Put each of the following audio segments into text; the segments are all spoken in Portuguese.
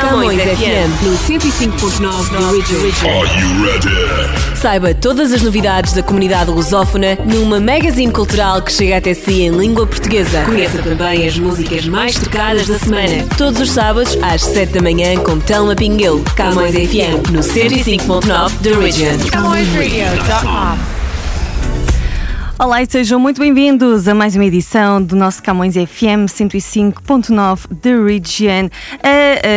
Camões FM no 105.9 da Region. Are you ready? Saiba todas as novidades da comunidade lusófona numa magazine cultural que chega até si em língua portuguesa. Conheça também as músicas mais tocadas da semana. Todos os sábados às 7 da manhã com Telma Pinguel. Camões FM no 105.9 da Region. CamõesRadio.com Olá e sejam muito bem-vindos a mais uma edição do nosso Camões FM 105.9 The Region.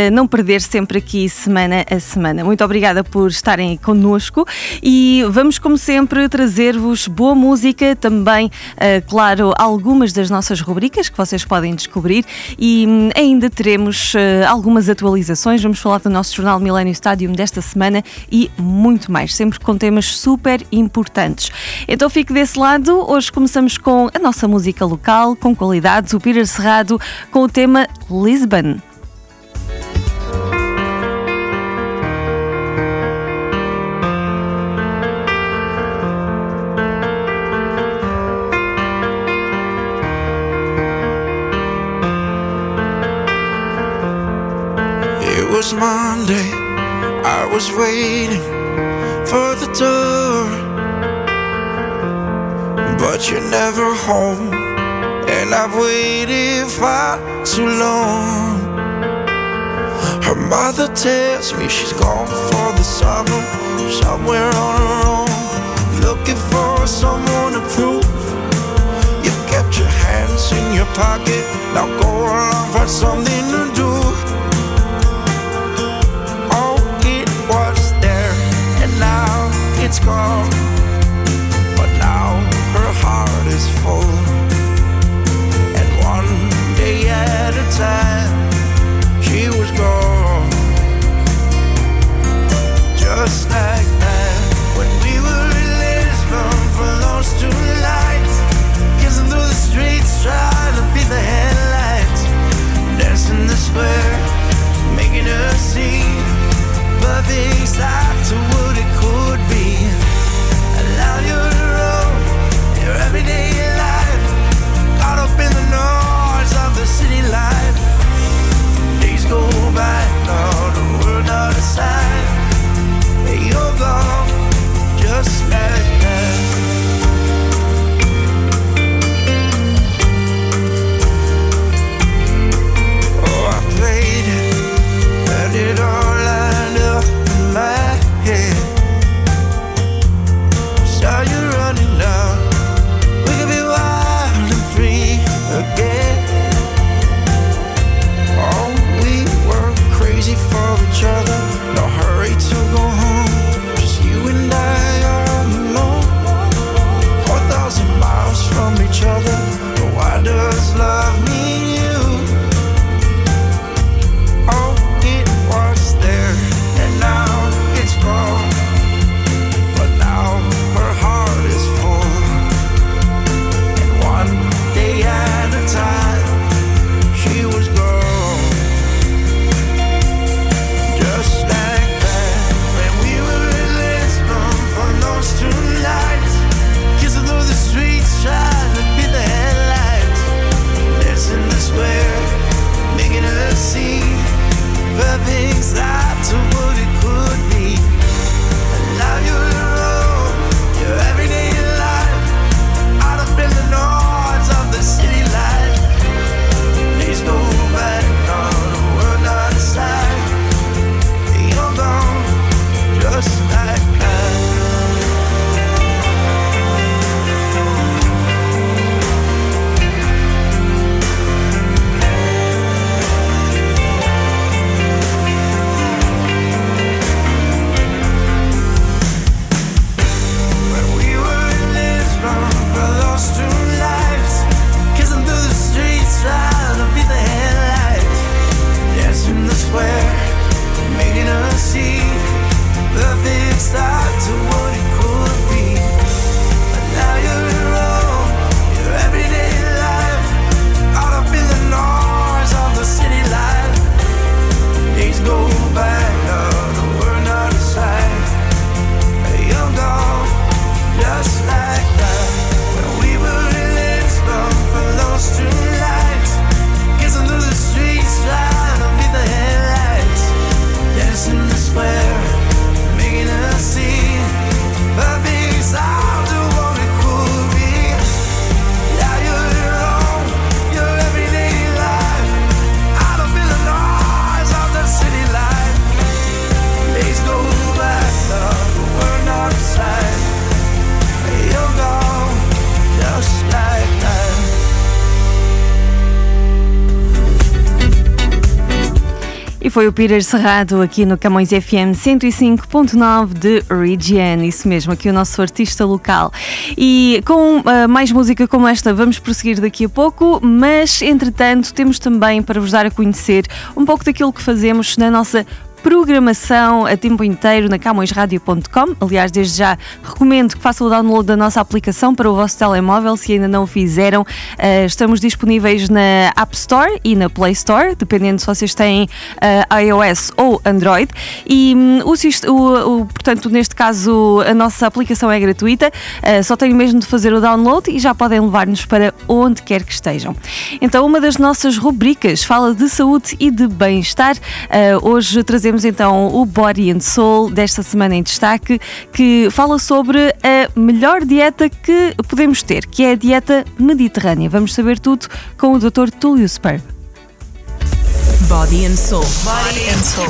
A, não perder sempre aqui semana a semana. Muito obrigada por estarem connosco e vamos, como sempre, trazer-vos boa música, também, uh, claro, algumas das nossas rubricas que vocês podem descobrir e um, ainda teremos uh, algumas atualizações. Vamos falar do nosso jornal Millennium Stadium desta semana e muito mais, sempre com temas super importantes. Então fique desse lado Hoje começamos com a nossa música local, com qualidades, o Peter Cerrado, com o tema Lisbon. Was Monday, I was waiting for the door. But you're never home, and I've waited far too long. Her mother tells me she's gone for the summer, somewhere on her own, looking for someone to prove. You kept your hands in your pocket, now go along, find something to do. it's gone. Foi o Peter Cerrado aqui no Camões FM 105.9 de Region, isso mesmo, aqui o nosso artista local. E com uh, mais música como esta vamos prosseguir daqui a pouco, mas entretanto temos também para vos dar a conhecer um pouco daquilo que fazemos na nossa programação a tempo inteiro na camõesradio.com. Aliás, desde já recomendo que façam o download da nossa aplicação para o vosso telemóvel, se ainda não o fizeram. Uh, estamos disponíveis na App Store e na Play Store, dependendo se vocês têm uh, iOS ou Android. E um, o, o, o, portanto, neste caso, a nossa aplicação é gratuita, uh, só tenho mesmo de fazer o download e já podem levar-nos para onde quer que estejam. Então, uma das nossas rubricas fala de saúde e de bem-estar. hoje trazemos temos então o Body and Soul desta semana em destaque, que fala sobre a melhor dieta que podemos ter, que é a dieta mediterrânea. Vamos saber tudo com o Dr. Túlio Sperb. Body and Soul. Body and Soul.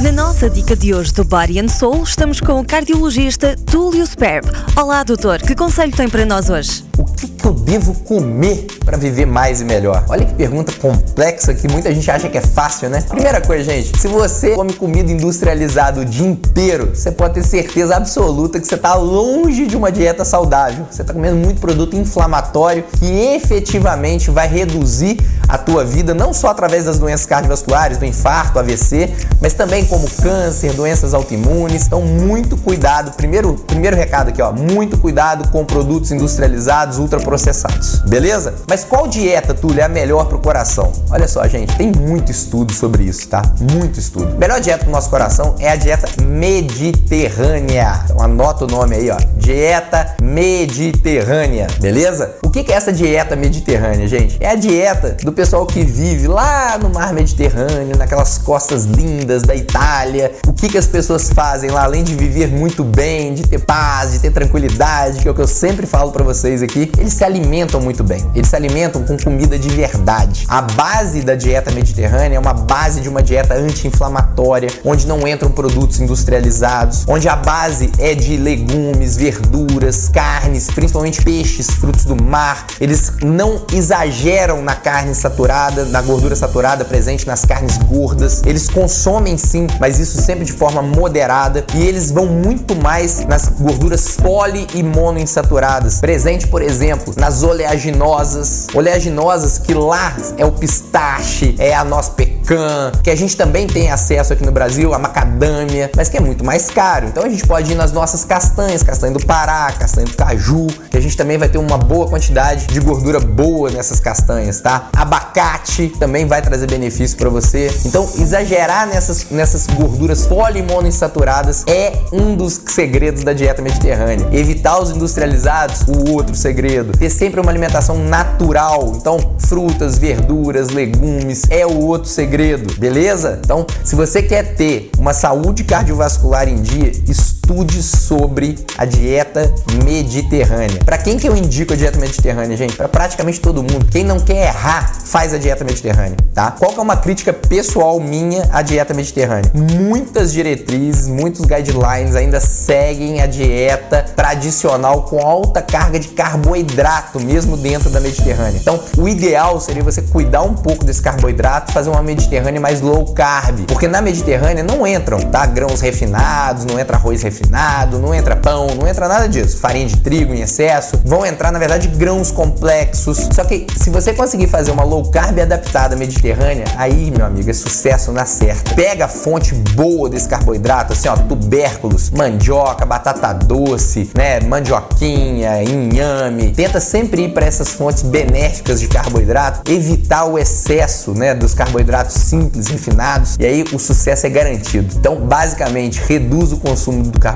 Na nossa dica de hoje do Body and Soul, estamos com o cardiologista Túlio Sperb. Olá, doutor, que conselho tem para nós hoje? Que, que eu devo comer para viver mais e melhor? Olha que pergunta complexa que muita gente acha que é fácil, né? Primeira coisa, gente, se você come comida industrializada o dia inteiro, você pode ter certeza absoluta que você está longe de uma dieta saudável. Você está comendo muito produto inflamatório que efetivamente vai reduzir a tua vida, não só através das doenças cardiovasculares, do infarto, AVC, mas também como câncer, doenças autoimunes. Então, muito cuidado. Primeiro, primeiro recado aqui, ó, muito cuidado com produtos industrializados, ultraprocessados. Beleza? Mas qual dieta, Túlio, é a melhor para o coração? Olha só, gente, tem muito estudo sobre isso, tá? Muito estudo. Melhor dieta para o nosso coração é a dieta mediterrânea. Então, anota o nome aí, ó. Dieta mediterrânea. Beleza? O que é essa dieta mediterrânea, gente? É a dieta do pessoal que vive lá no mar Mediterrâneo, naquelas costas lindas da Itália. O que, que as pessoas fazem lá, além de viver muito bem, de ter paz, de ter tranquilidade, que é o que eu sempre falo para vocês aqui, eles se alimentam muito bem. Eles se alimentam com comida de verdade. A base da dieta mediterrânea é uma base de uma dieta anti-inflamatória, onde não entram produtos industrializados, onde a base é de legumes, verduras, carnes, principalmente peixes, frutos do mar. Eles não exageram na carne saturada, na gordura saturada presente nas carnes gordas. Eles consomem sim, mas isso sempre de forma moderada e eles vão muito mais nas gorduras poli e monoinsaturadas, presente, por exemplo, nas oleaginosas, oleaginosas que lá é o pistache, é a noz pecan, que a gente também tem acesso aqui no Brasil, a macadâmia, mas que é muito mais caro. Então a gente pode ir nas nossas castanhas, castanha do Pará, castanha do caju, que a gente também vai ter uma boa quantidade de gordura boa nessas castanhas, tá? Abacate também vai trazer benefício para você. Então, exagerar nessas, nessas gorduras polimononsaturadas é um dos segredos da dieta mediterrânea. Evitar os industrializados, o outro segredo. Ter sempre uma alimentação natural. Então, frutas, verduras, legumes é o outro segredo, beleza? Então, se você quer ter uma saúde cardiovascular em dia, estude sobre a dieta mediterrânea. Para quem que eu indico a dieta mediterrânea, gente? Para praticamente todo mundo. Quem não quer errar, faz a dieta mediterrânea, tá? Qual que é uma crítica pessoal minha à dieta mediterrânea? Muitas diretrizes, muitos guidelines ainda seguem a dieta tradicional com alta carga de carboidrato, mesmo dentro da Mediterrânea. Então, o ideal seria você cuidar um pouco desse carboidrato, fazer uma Mediterrânea mais low carb, porque na Mediterrânea não entram, tá? Grãos refinados, não entra arroz refinado, não entra pão, não entra nada disso. Farinha de trigo em excesso, vão entrar na verdade grãos complexos. Só que se você conseguir fazer uma low carb adaptada mediterrânea, aí, meu amigo, é sucesso na certa. Pega a fonte boa desse carboidrato, assim, ó, tubérculos, mandioca, batata doce, né, mandioquinha, inhame. Tenta sempre ir para essas fontes benéficas de carboidrato, evitar o excesso, né, dos carboidratos simples, refinados, e aí o sucesso é garantido. Então, basicamente, reduz o consumo do carboidrato,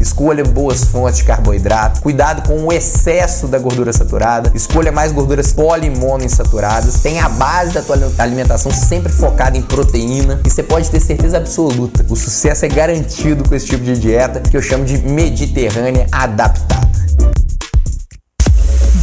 escolha boas fontes de carboidrato, cuidado com o excesso da gordura saturada, escolha mais gorduras polimonoinsaturadas, tenha a base da tua alimentação sempre focada em proteína e você pode ter certeza absoluta, o sucesso é garantido com esse tipo de dieta que eu chamo de mediterrânea adaptada.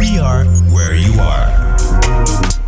We are where you are.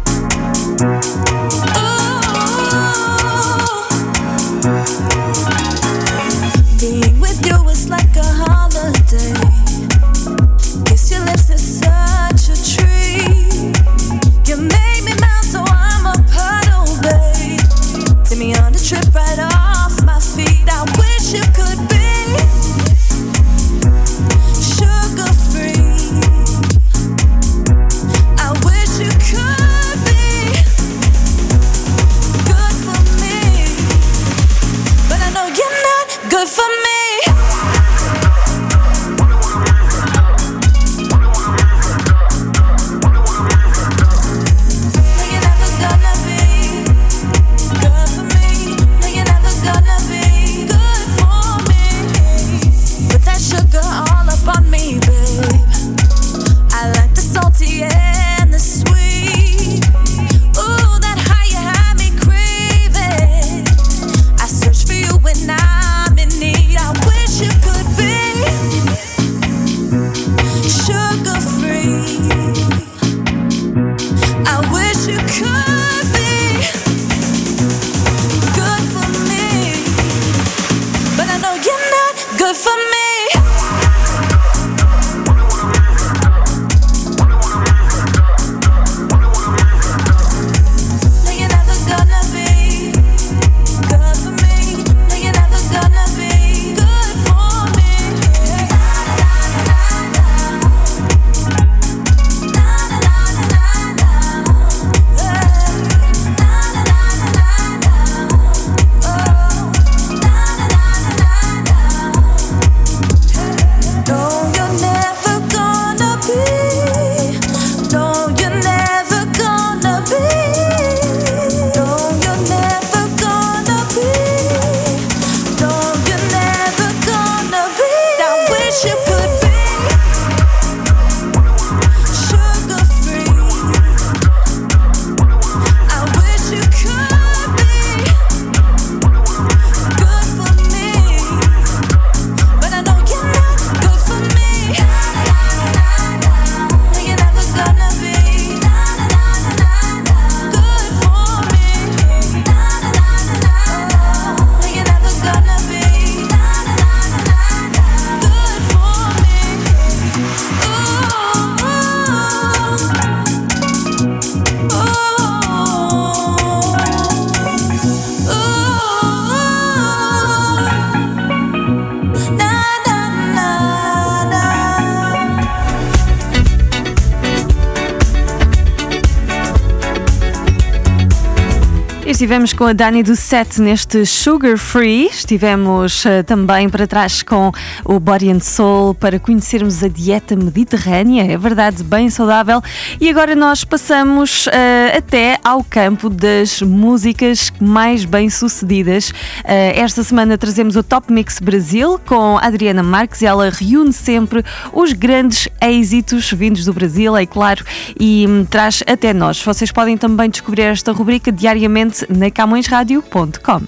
Estivemos com a Dani do Set neste Sugar Free. Estivemos eh, também para trás com o Body and Soul para conhecermos a dieta mediterrânea. É verdade, bem saudável. E agora nós passamos eh, até ao campo das músicas mais bem sucedidas. Eh, esta semana trazemos o Top Mix Brasil com a Adriana Marques. Ela reúne sempre os grandes êxitos vindos do Brasil, é claro, e hum, traz até nós. Vocês podem também descobrir esta rubrica diariamente na camõesradio.com.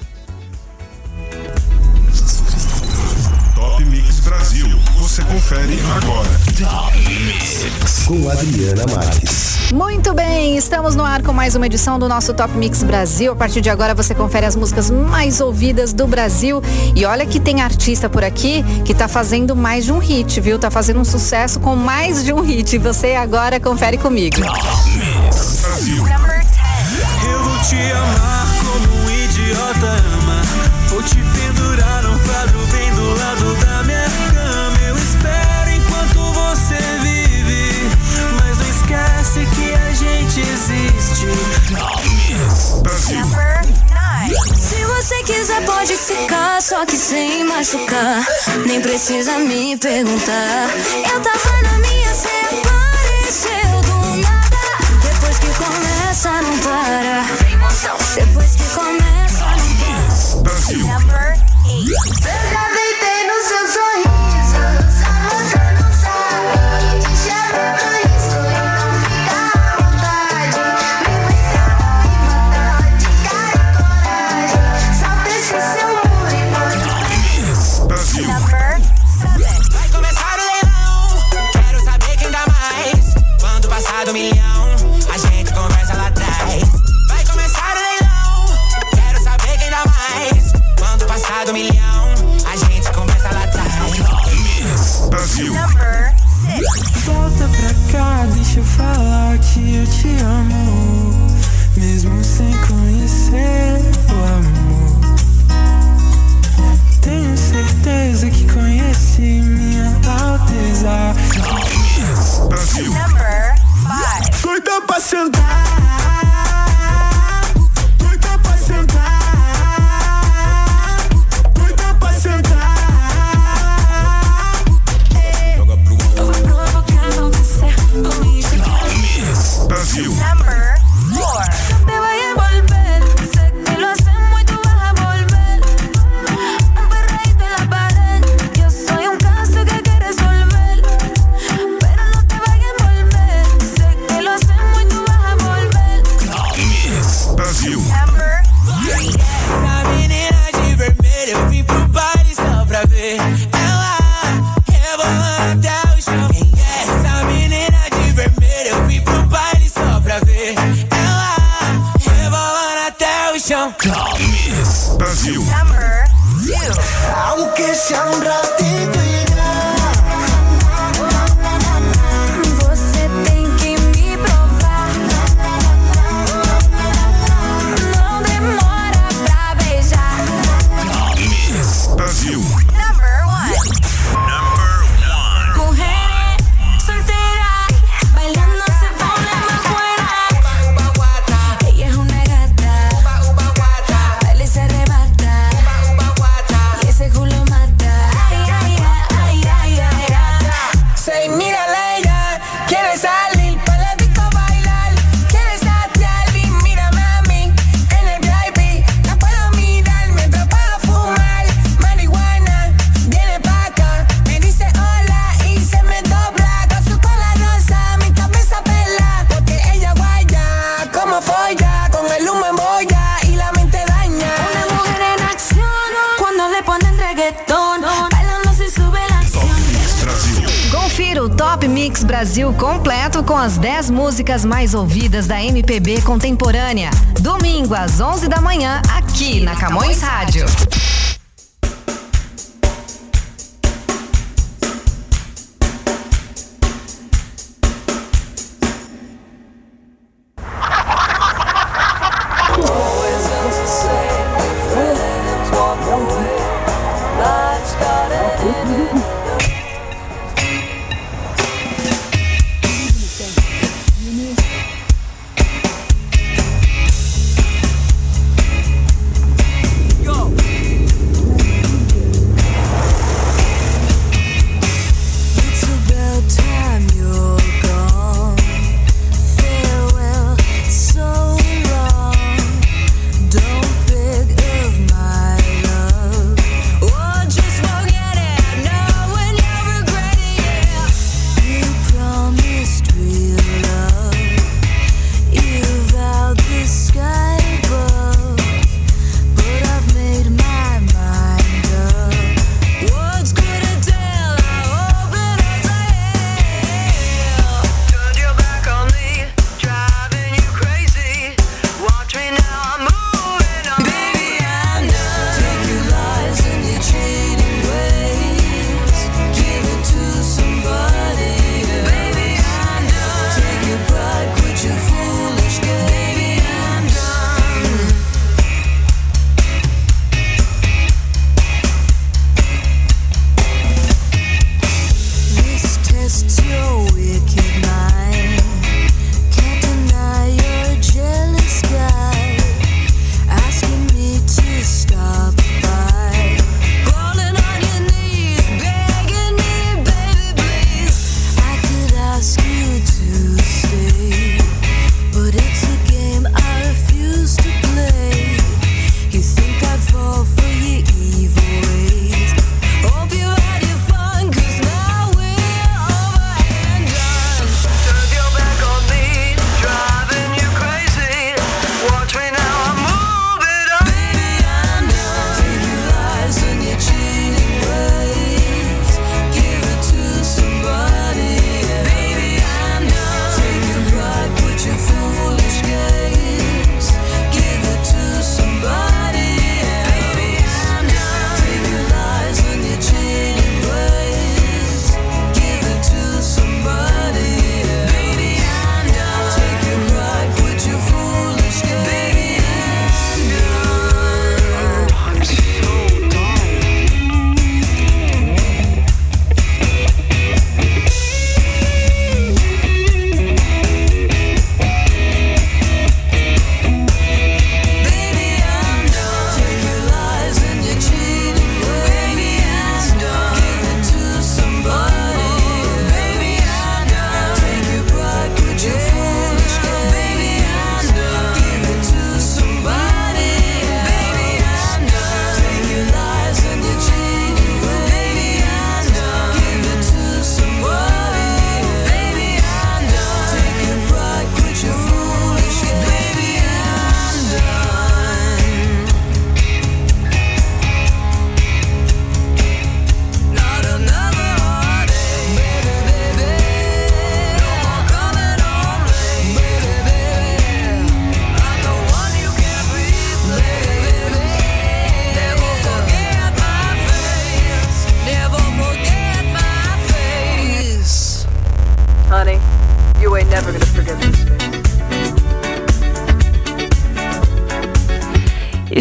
Top Mix Brasil. Você confere agora. com Adriana Marques. Muito bem, estamos no ar com mais uma edição do nosso Top Mix Brasil. A partir de agora você confere as músicas mais ouvidas do Brasil. E olha que tem artista por aqui que tá fazendo mais de um hit, viu? Tá fazendo um sucesso com mais de um hit. Você agora confere comigo. Brasil. Eu vou te amar Vou te pendurar num quadro bem do lado da minha cama. Eu espero enquanto você vive. Mas não esquece que a gente existe. Se você quiser pode ficar, só que sem machucar. Nem precisa me perguntar. Eu tava na minha, cê apareceu do nada. Depois que começa, não para. Depois que Number 5. Doida pra sentar. Club Miss Perfume. Aunque sea un ratito. Brasil completo com as 10 músicas mais ouvidas da MPB contemporânea. Domingo às 11 da manhã, aqui na Camões Rádio.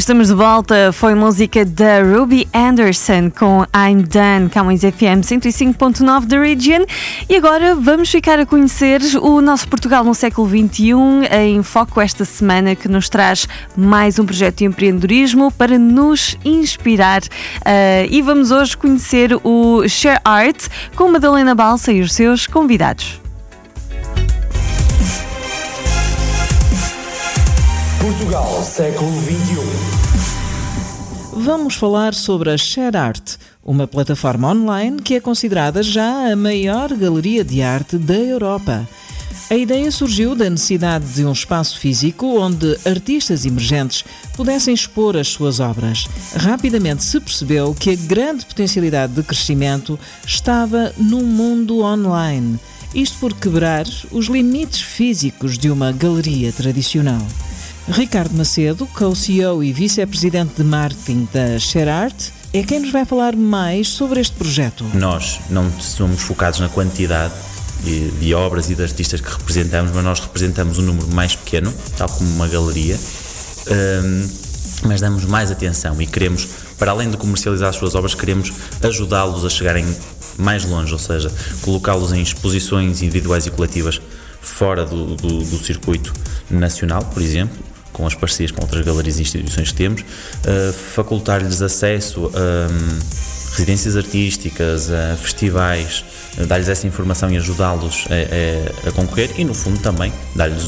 Estamos de volta, foi música da Ruby Anderson com I'm Done, Camões FM 105.9 da Region. E agora vamos ficar a conhecer o nosso Portugal no século XXI em foco esta semana que nos traz mais um projeto de empreendedorismo para nos inspirar. Uh, e vamos hoje conhecer o Share Art com Madalena Balsa e os seus convidados. Portugal, século XXI. Vamos falar sobre a ShareArt, uma plataforma online que é considerada já a maior galeria de arte da Europa. A ideia surgiu da necessidade de um espaço físico onde artistas emergentes pudessem expor as suas obras. Rapidamente se percebeu que a grande potencialidade de crescimento estava no mundo online. Isto por quebrar os limites físicos de uma galeria tradicional. Ricardo Macedo, co-CEO e vice-presidente de marketing da ShareArt, é quem nos vai falar mais sobre este projeto. Nós não somos focados na quantidade de, de, obras e de artistas que representamos, mas nós representamos um número mais pequeno, tal como uma galeria, um, mas damos mais atenção e queremos, para além de comercializar as suas obras, queremos ajudá-los a chegarem mais longe, ou seja, colocá-los em exposições individuais e coletivas fora do, do, do circuito nacional, por exemplo, com as parcerias com outras galerias e instituições que temos, uh, facultar-lhes acesso a um, residências artísticas, a festivais, uh, dar-lhes essa informação e ajudá-los a, a, a, concorrer e, no fundo, também dar-lhes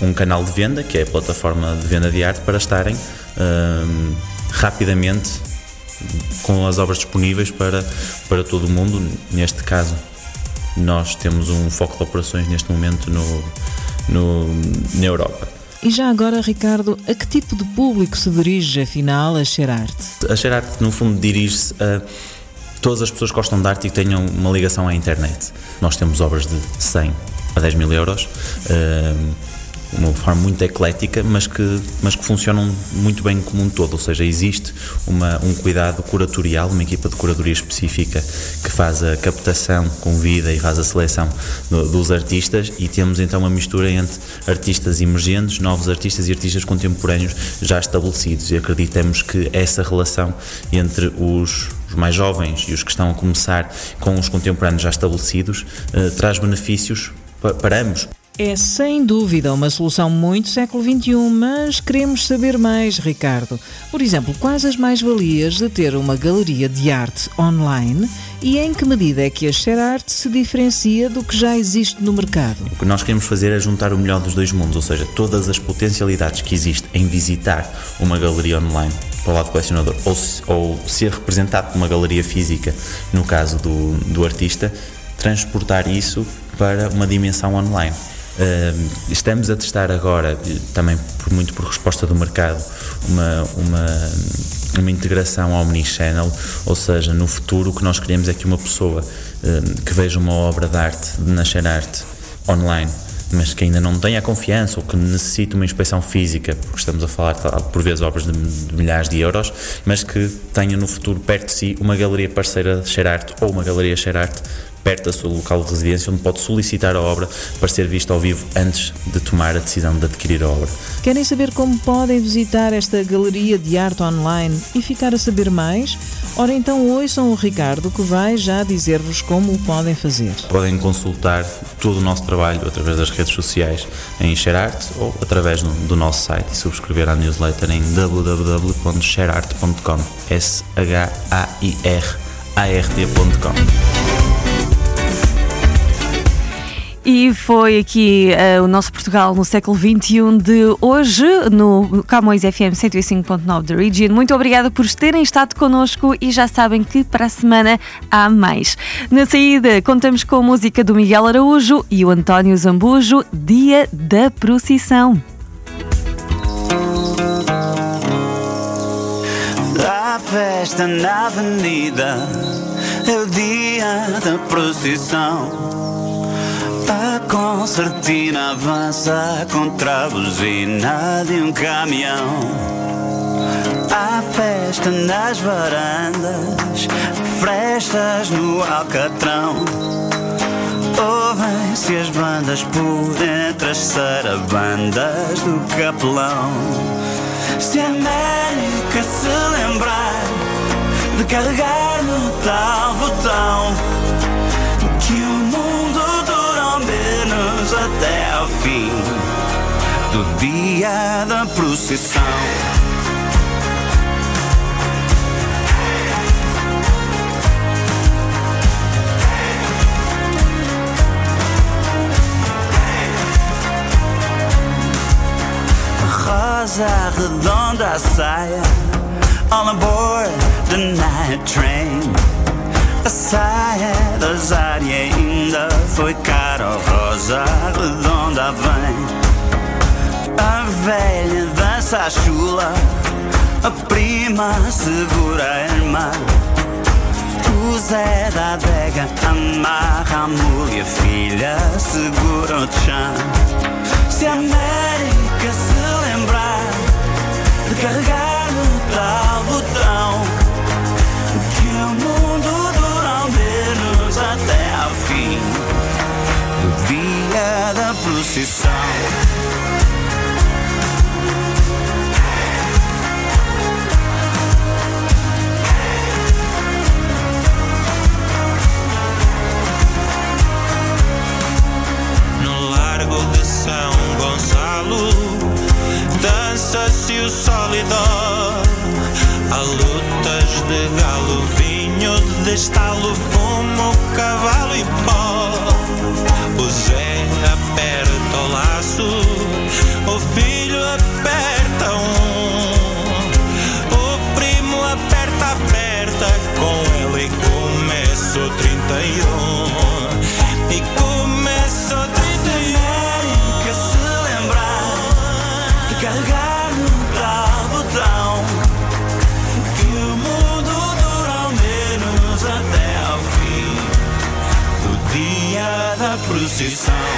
um canal de venda, que é a plataforma de venda de arte, para estarem uh, rapidamente com as obras disponíveis para, para todo o mundo. Neste caso, nós temos um foco de operações neste momento no, no, na Europa. E já agora, Ricardo, a que tipo de público se dirige, afinal, a ShareArt? A ShareArt, no fundo, dirige-se a todas as pessoas que gostam de arte e que tenham uma ligação à internet. Nós temos obras de 100 a 10 mil euros. Uh, uma forma muito eclética, mas que, mas que funcionam muito bem como um todo, ou seja, existe uma, um cuidado curatorial, uma equipa de curadoria específica que faz a captação, convida e faz a seleção do, dos artistas e temos então uma mistura entre artistas emergentes, novos artistas e artistas contemporâneos já estabelecidos e acreditamos que essa relação entre os os mais jovens e os que estão a começar com os contemporâneos já estabelecidos, eh, traz benefícios para, para ambos. É sem dúvida uma solução muito século XXI, mas queremos saber mais, Ricardo. Por exemplo, quais as mais-valias de ter uma galeria de arte online e em que medida é que a ShareArt se diferencia do que já existe no mercado? O que nós queremos fazer é juntar o melhor dos dois mundos, ou seja, todas as potencialidades que existem em visitar uma galeria online para o lado colecionador ou, ou ser representado por uma galeria física, no caso do, do artista, transportar isso para uma dimensão online. Estamos a testar agora, também por, muito por resposta do mercado, uma, uma, uma integração Omnichannel, ou seja, no futuro o que nós queremos é que uma pessoa que veja uma obra de arte, de nascer arte, online, mas que ainda não tenha confiança ou que necessite uma inspeção física, porque estamos a falar por vezes obras de, milhares de euros, mas que tenha no futuro perto de si uma galeria parceira de Arte ou uma galeria Arte perto do seu local de residência, onde pode solicitar a obra para ser vista ao vivo antes de tomar a decisão de adquirir a obra. Querem saber como podem visitar esta galeria de arte online e ficar a saber mais? Ora então ouçam o Ricardo que vai já dizer-vos como o podem fazer. Podem consultar todo o nosso trabalho através das redes sociais em ShareArt ou através do nosso site e subscrever a newsletter em www.shareart.com s h a i E foi aqui uh, o nosso Portugal no século XXI de hoje, no Camões FM 105.9 da Region. Muito obrigada por terem estado connosco e já sabem que para a semana há mais. Na saída, contamos com a música do Miguel Araújo e o António Zambujo, Dia da Procissão. Festa na avenida é o dia da procissão. A concertina avança contra a buzina de um caminhão. Há festa nas varandas, frestas no alcatrão. Ouvem-se as bandas por entre as sarabandas do capelão. Se a América se lembrar de carregar no tal botão, que o até ao fim do dia da procissão. rosa redonda saia All aboard the night train A saia da Zari ainda foi cara oh, Rosa redonda vem A velha dança a chula A prima segura a irmã o Zé da adega amarra a mulher, filha segura o chão. Se a América se lembrar de carregar E dó Há lutas de galo, vinho de estalo Fumo, cavalo e pó. O Zé aperta o laço O filho aperta procissão